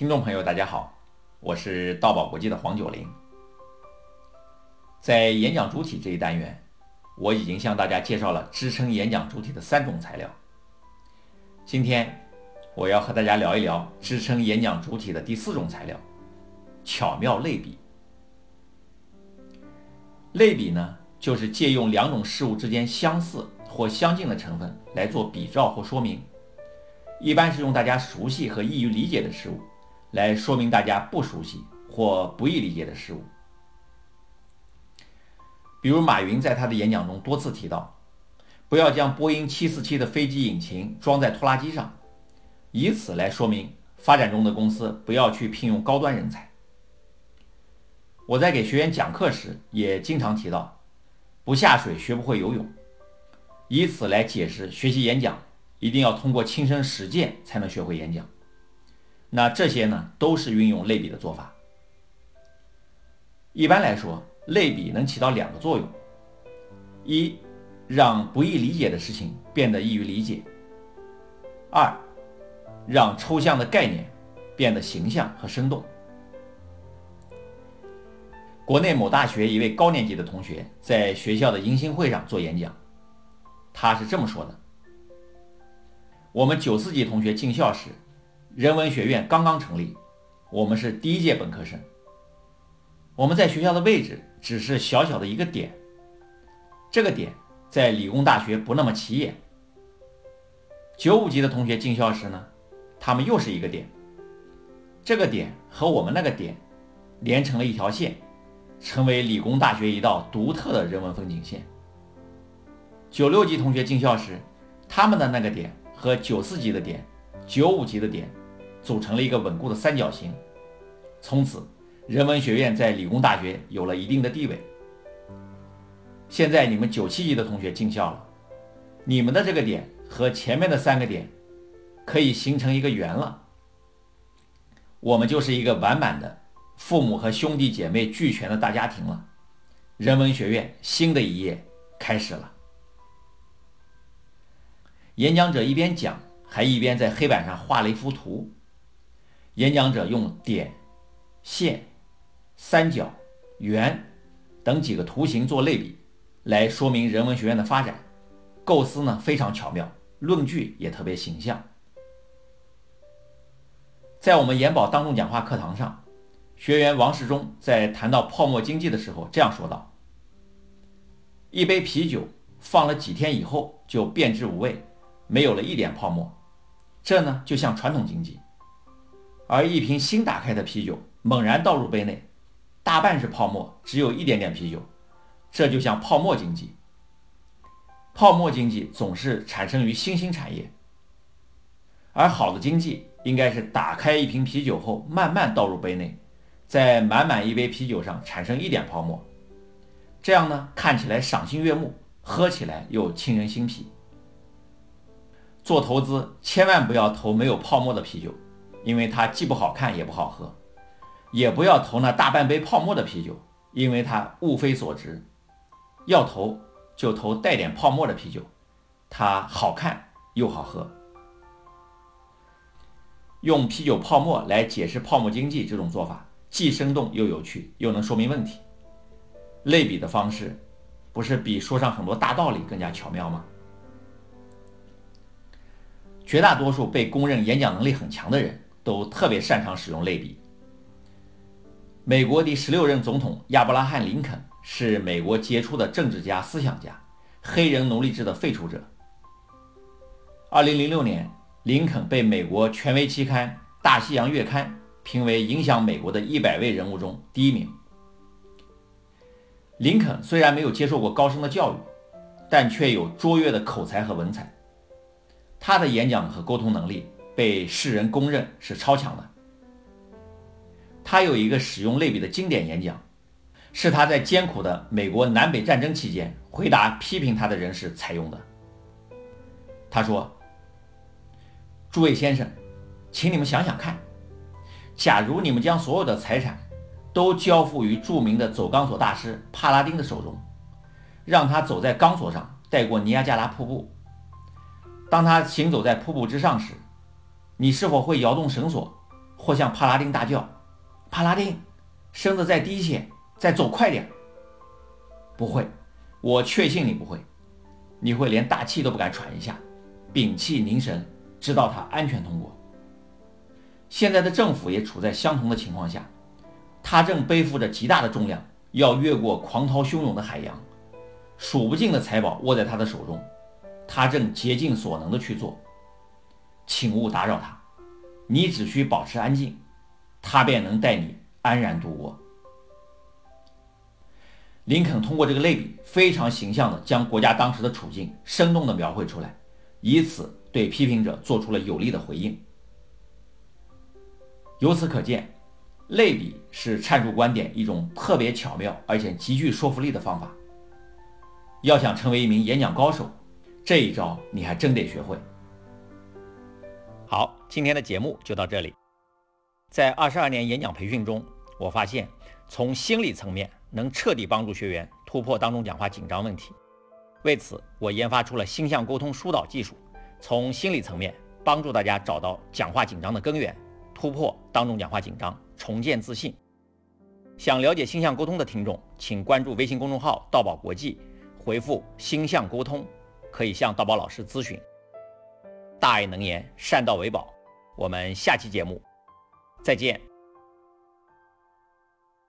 听众朋友，大家好，我是道宝国际的黄九龄。在演讲主体这一单元，我已经向大家介绍了支撑演讲主体的三种材料。今天我要和大家聊一聊支撑演讲主体的第四种材料——巧妙类比。类比呢，就是借用两种事物之间相似或相近的成分来做比照或说明。一般是用大家熟悉和易于理解的事物，来说明大家不熟悉或不易理解的事物。比如马云在他的演讲中多次提到，不要将波音747的飞机引擎装在拖拉机上，以此来说明发展中的公司不要去聘用高端人才。我在给学员讲课时也经常提到，不下水学不会游泳，以此来解释学习演讲。一定要通过亲身实践才能学会演讲。那这些呢，都是运用类比的做法。一般来说，类比能起到两个作用：一，让不易理解的事情变得易于理解；二，让抽象的概念变得形象和生动。国内某大学一位高年级的同学在学校的迎新会上做演讲，他是这么说的。我们九四级同学进校时，人文学院刚刚成立，我们是第一届本科生。我们在学校的位置只是小小的一个点，这个点在理工大学不那么起眼。九五级的同学进校时呢，他们又是一个点，这个点和我们那个点连成了一条线，成为理工大学一道独特的人文风景线。九六级同学进校时，他们的那个点。和九四级的点、九五级的点组成了一个稳固的三角形，从此人文学院在理工大学有了一定的地位。现在你们九七级的同学进校了，你们的这个点和前面的三个点可以形成一个圆了，我们就是一个完满的父母和兄弟姐妹俱全的大家庭了。人文学院新的一页开始了。演讲者一边讲，还一边在黑板上画了一幅图。演讲者用点、线、三角、圆等几个图形做类比，来说明人文学院的发展。构思呢非常巧妙，论据也特别形象。在我们研宝当众讲话课堂上，学员王世忠在谈到泡沫经济的时候这样说道：“一杯啤酒放了几天以后就变质无味。”没有了一点泡沫，这呢就像传统经济；而一瓶新打开的啤酒猛然倒入杯内，大半是泡沫，只有一点点啤酒，这就像泡沫经济。泡沫经济总是产生于新兴产业，而好的经济应该是打开一瓶啤酒后慢慢倒入杯内，在满满一杯啤酒上产生一点泡沫，这样呢看起来赏心悦目，喝起来又沁人心脾。做投资千万不要投没有泡沫的啤酒，因为它既不好看也不好喝；也不要投那大半杯泡沫的啤酒，因为它物非所值。要投就投带点泡沫的啤酒，它好看又好喝。用啤酒泡沫来解释泡沫经济这种做法，既生动又有趣，又能说明问题。类比的方式，不是比说上很多大道理更加巧妙吗？绝大多数被公认演讲能力很强的人都特别擅长使用类比。美国第十六任总统亚伯拉罕·林肯是美国杰出的政治家、思想家，黑人奴隶制的废除者。二零零六年，林肯被美国权威期刊《大西洋月刊》评为影响美国的一百位人物中第一名。林肯虽然没有接受过高深的教育，但却有卓越的口才和文采。他的演讲和沟通能力被世人公认是超强的。他有一个使用类比的经典演讲，是他在艰苦的美国南北战争期间回答批评他的人士采用的。他说：“诸位先生，请你们想想看，假如你们将所有的财产都交付于著名的走钢索大师帕拉丁的手中，让他走在钢索上带过尼亚加拉瀑布。”当他行走在瀑布之上时，你是否会摇动绳索，或向帕拉丁大叫：“帕拉丁，身子再低些，再走快点。”不会，我确信你不会。你会连大气都不敢喘一下，屏气凝神，直到他安全通过。现在的政府也处在相同的情况下，他正背负着极大的重量，要越过狂涛汹涌的海洋，数不尽的财宝握在他的手中，他正竭尽所能的去做。请勿打扰他，你只需保持安静，他便能带你安然度过。林肯通过这个类比，非常形象地将国家当时的处境生动地描绘出来，以此对批评者做出了有力的回应。由此可见，类比是阐述观点一种特别巧妙而且极具说服力的方法。要想成为一名演讲高手，这一招你还真得学会。好，今天的节目就到这里。在二十二年演讲培训中，我发现从心理层面能彻底帮助学员突破当众讲话紧张问题。为此，我研发出了星象沟通疏导技术，从心理层面帮助大家找到讲话紧张的根源，突破当众讲话紧张，重建自信。想了解星象沟通的听众，请关注微信公众号“道宝国际”，回复“星象沟通”，可以向道宝老师咨询。大爱能言，善道为宝。我们下期节目再见。